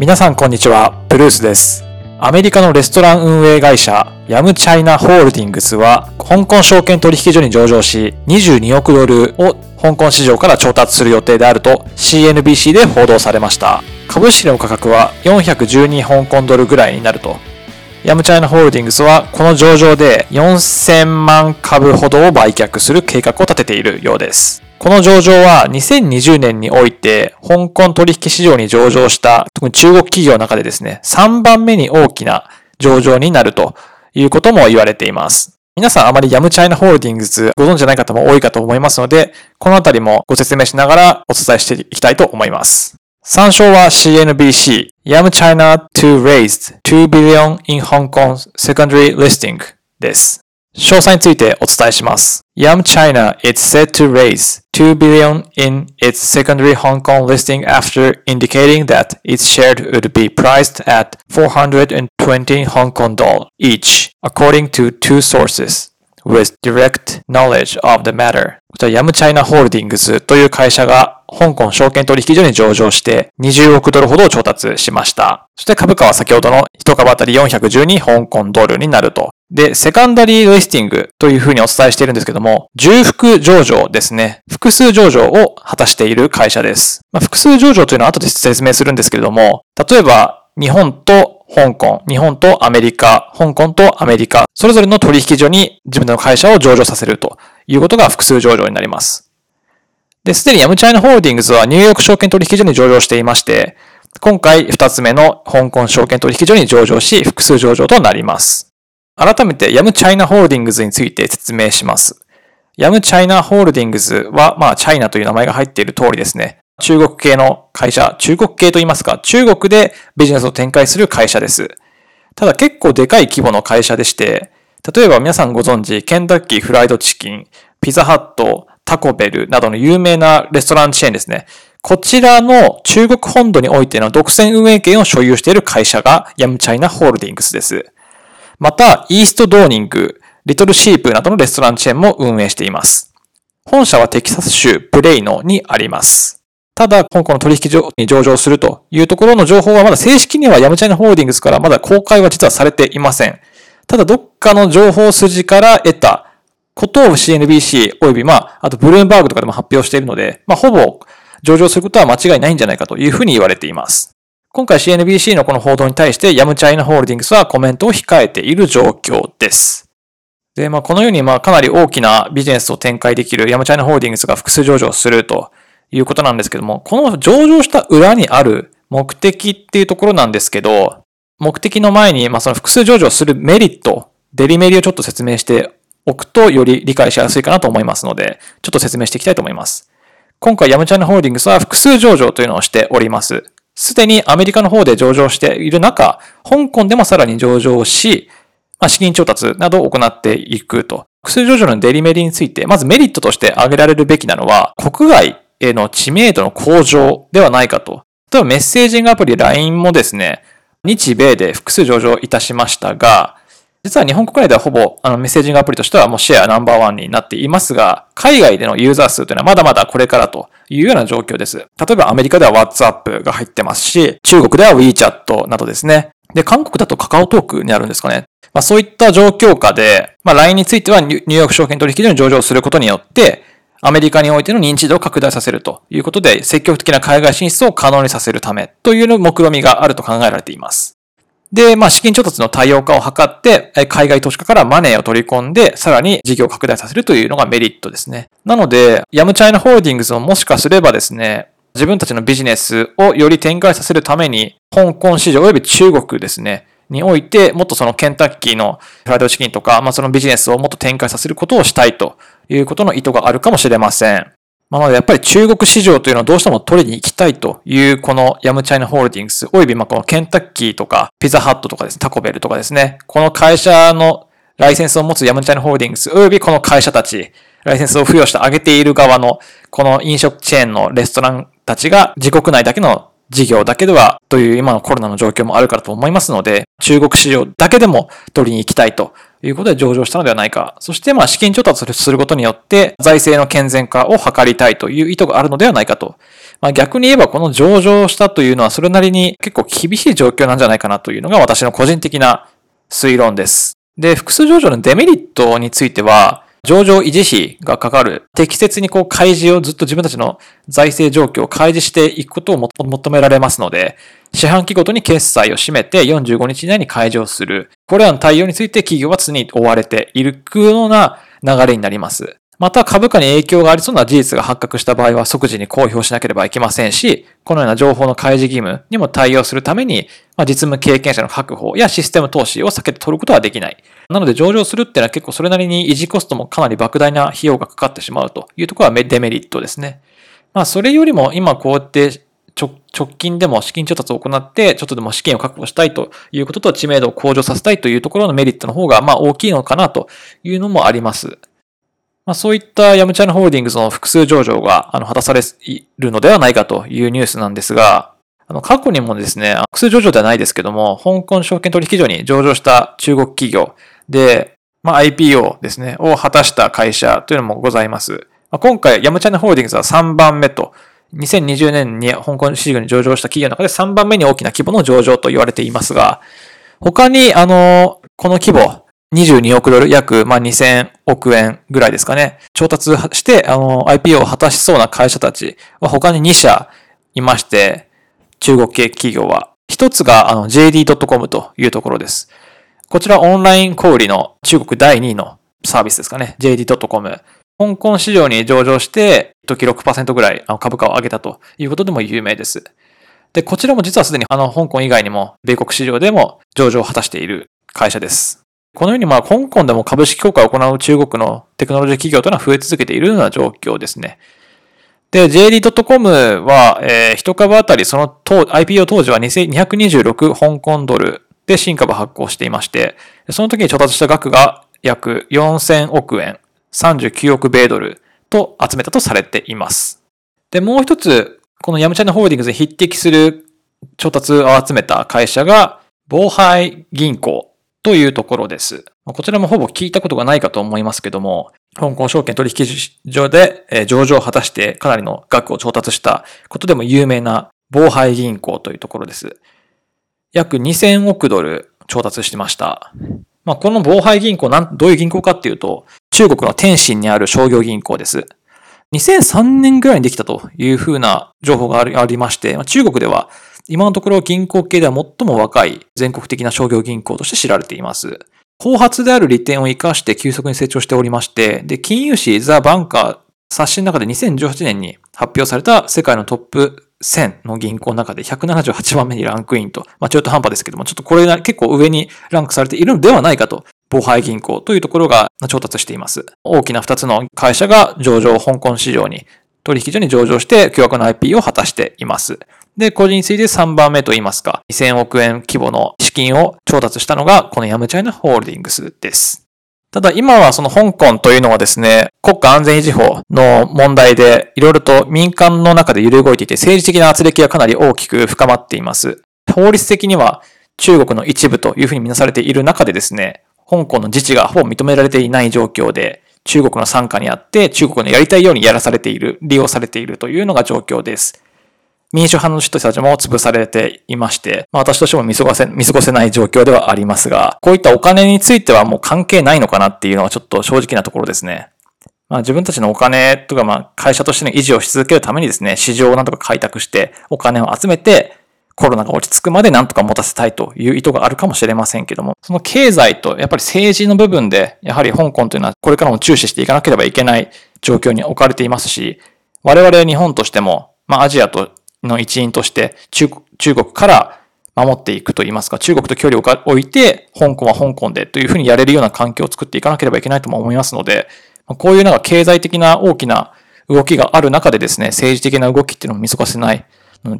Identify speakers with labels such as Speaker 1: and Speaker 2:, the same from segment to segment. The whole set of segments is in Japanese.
Speaker 1: 皆さんこんにちは、ブルースです。アメリカのレストラン運営会社、ヤムチャイナホールディングスは、香港証券取引所に上場し、22億ドルを香港市場から調達する予定であると CNBC で報道されました。株式の価格は412香港ドルぐらいになると。ヤムチャイナホールディングスはこの上場で4000万株ほどを売却する計画を立てているようです。この上場は2020年において香港取引市場に上場した特に中国企業の中でですね、3番目に大きな上場になるということも言われています。皆さんあまりヤムチャイナホールディングスご存知ない方も多いかと思いますので、このあたりもご説明しながらお伝えしていきたいと思います。参照は CNBC、Yam China to raise 2 billion in Hong Kong secondary listing です。詳細についてお伝えします。Yam China is set to raise 2 billion in its secondary Hong Kong listing after indicating that its share would be priced at 420 Hong Kong dollars each, according to two sources. with direct knowledge of the matter. こちら、ヤムチャイナホールディングスという会社が香港証券取引所に上場して20億ドルほどを調達しました。そして株価は先ほどの1株当たり412香港ドルになると。で、セカンダリーリスティングというふうにお伝えしているんですけども、重複上場ですね。複数上場を果たしている会社です。まあ、複数上場というのは後で説明するんですけれども、例えば日本と香港、日本とアメリカ、香港とアメリカ、それぞれの取引所に自分の会社を上場させるということが複数上場になります。で、すでにヤムチャイナホールディングスはニューヨーク証券取引所に上場していまして、今回二つ目の香港証券取引所に上場し、複数上場となります。改めてヤムチャイナホールディングスについて説明します。ヤムチャイナホールディングスは、まあ、チャイナという名前が入っている通りですね。中国系の会社、中国系と言いますか、中国でビジネスを展開する会社です。ただ結構でかい規模の会社でして、例えば皆さんご存知、ケンタッキーフライドチキン、ピザハット、タコベルなどの有名なレストランチェーンですね。こちらの中国本土においての独占運営権を所有している会社がヤムチャイナホールディングスです。また、イーストドーニング、リトルシープなどのレストランチェーンも運営しています。本社はテキサス州プレイノにあります。ただ、香港の取引所に上場するというところの情報はまだ正式にはヤムチャイナホールディングスからまだ公開は実はされていません。ただ、どっかの情報筋から得たことを CNBC およびまあ、あとブルームバーグとかでも発表しているので、まあ、ほぼ上場することは間違いないんじゃないかというふうに言われています。今回 CNBC のこの報道に対してヤムチャイナホールディングスはコメントを控えている状況です。で、まあ、このようにまあ、かなり大きなビジネスを展開できるヤムチャイナホールディングスが複数上場するということなんですけども、この上場した裏にある目的っていうところなんですけど、目的の前に、まあ、その複数上場するメリット、デリメリをちょっと説明しておくとより理解しやすいかなと思いますので、ちょっと説明していきたいと思います。今回ヤムチャイナホールディングスは複数上場というのをしております。すでにアメリカの方で上場している中、香港でもさらに上場し、まあ、資金調達などを行っていくと。複数上場のデリメリについて、まずメリットとして挙げられるべきなのは、国外への知名度の向上ではないかと。例えばメッセージングアプリ LINE もですね、日米で複数上場いたしましたが、実は日本国内ではほぼあのメッセージングアプリとしてはもうシェアナンバーワンになっていますが、海外でのユーザー数というのはまだまだこれからというような状況です。例えばアメリカでは WhatsApp が入ってますし、中国では WeChat などですね。で、韓国だとカカオトークにあるんですかね。まあそういった状況下で、まあ LINE についてはニューヨーク証券取引所に上場することによって、アメリカにおいての認知度を拡大させるということで、積極的な海外進出を可能にさせるためというの目論みがあると考えられています。で、まあ、資金調達の多様化を図って、海外投資家からマネーを取り込んで、さらに事業を拡大させるというのがメリットですね。なので、ヤムチャイナホールディングスももしかすればですね、自分たちのビジネスをより展開させるために、香港市場及び中国ですね、において、もっとそのケンタッキーのフライドチキンとか、まあそのビジネスをもっと展開させることをしたいということの意図があるかもしれません。まあ、なのでやっぱり中国市場というのはどうしても取りに行きたいというこのヤムチャイナホールディングス、およびまあこのケンタッキーとかピザハットとかですね、タコベルとかですね、この会社のライセンスを持つヤムチャイナホールディングス、およびこの会社たち、ライセンスを付与してあげている側のこの飲食チェーンのレストランたちが自国内だけの事業だけではという今のコロナの状況もあるからと思いますので、中国市場だけでも取りに行きたいということで上場したのではないか。そしてまあ資金調達することによって財政の健全化を図りたいという意図があるのではないかと。まあ逆に言えばこの上場したというのはそれなりに結構厳しい状況なんじゃないかなというのが私の個人的な推論です。で、複数上場のデメリットについては、上場維持費がかかる。適切にこう開示をずっと自分たちの財政状況を開示していくことを求められますので、四半期ごとに決済を締めて45日以内に開示をする。これらの対応について企業は常に追われているような流れになります。また株価に影響がありそうな事実が発覚した場合は即時に公表しなければいけませんし、このような情報の開示義務にも対応するために、ま、実務経験者の確保やシステム投資を避けて取ることはできない。なので上場するっていうのは結構それなりに維持コストもかなり莫大な費用がかかってしまうというところはデメリットですね。まあそれよりも今こうやって直近でも資金調達を行って、ちょっとでも資金を確保したいということと知名度を向上させたいというところのメリットの方がまあ大きいのかなというのもあります。まあ、そういったヤムチャイナホールディングスの複数上場が、あの、果たされるのではないかというニュースなんですが、あの、過去にもですね、複数上場ではないですけども、香港証券取引所に上場した中国企業で、まあ、IPO ですね、を果たした会社というのもございます。今回、ヤムチャイナホールディングスは3番目と、2020年に香港市場に上場した企業の中で3番目に大きな規模の上場と言われていますが、他に、あの、この規模、22億ドル、約、まあ、2000億円ぐらいですかね。調達して、あの、IPO を果たしそうな会社たちは他に2社いまして、中国系企業は。一つが、あの、JD.com というところです。こちらオンライン小売の中国第2位のサービスですかね。JD.com。香港市場に上場して、時6%ぐらい株価を上げたということでも有名です。で、こちらも実はすでにあの、香港以外にも、米国市場でも上場を果たしている会社です。このようにまあ香港でも株式強化を行う中国のテクノロジー企業というのは増え続けているような状況ですね。で、JD.com は、えー、一株当たりその当 IPO 当時は226香港ドルで新株発行していまして、その時に調達した額が約4000億円、39億米ドルと集めたとされています。で、もう一つ、このヤムチャイナホールディングスに匹敵する調達を集めた会社が、防廃銀行というところです。こちらもほぼ聞いたことがないかと思いますけども、香港証券取引所で上場を果たしてかなりの額を調達したことでも有名な防廃銀行というところです。約2000億ドル調達してました。まあ、この防廃銀行なん、どういう銀行かっていうと、中国の天津にある商業銀行です。2003年ぐらいにできたというふうな情報がありまして、中国では今のところ銀行系では最も若い全国的な商業銀行として知られています。後発である利点を活かして急速に成長しておりまして、で、金融誌ザ・バンカー冊子の中で2018年に発表された世界のトップ1000の銀行の中で178番目にランクインと、まあ中途半端ですけども、ちょっとこれが結構上にランクされているのではないかと、防廃銀行というところが調達しています。大きな2つの会社が上場香港市場に取引所に上場して巨額の IP を果たしています。で、個人について3番目と言いますか、2000億円規模の資金を調達したのが、このヤムチャイナホールディングスです。ただ今はその香港というのはですね、国家安全維持法の問題でいろいろと民間の中で揺れ動いていて政治的な圧力がかなり大きく深まっています。法律的には中国の一部というふうに見なされている中でですね、香港の自治がほぼ認められていない状況で、中国の傘下にあって中国のやりたいようにやらされている、利用されているというのが状況です。民主派の人たちも潰されていまして、まあ、私としても見過ごせ、見過ごせない状況ではありますが、こういったお金についてはもう関係ないのかなっていうのはちょっと正直なところですね。まあ、自分たちのお金とか、まあ、会社としての維持をし続けるためにですね、市場をなんとか開拓して、お金を集めて、コロナが落ち着くまでなんとか持たせたいという意図があるかもしれませんけども、その経済とやっぱり政治の部分で、やはり香港というのはこれからも注視していかなければいけない状況に置かれていますし、我々日本としても、まあアジアとの一員として中中国から守っていくといいますか、中国と距離を置いて、香港は香港でというふうにやれるような環境を作っていかなければいけないとも思いますので、こういうなんか経済的な大きな動きがある中でですね、政治的な動きっていうのも見過ごせない、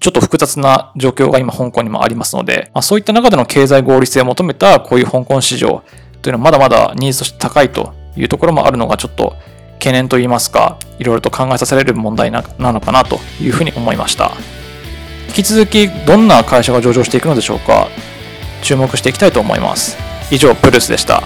Speaker 1: ちょっと複雑な状況が今香港にもありますので、まあ、そういった中での経済合理性を求めたこういう香港市場というのはまだまだニーズとして高いというところもあるのがちょっと懸念といいますか、いろいろと考えさせられる問題なのかなというふうに思いました。引き続きどんな会社が上場していくのでしょうか注目していきたいと思います以上プルースでした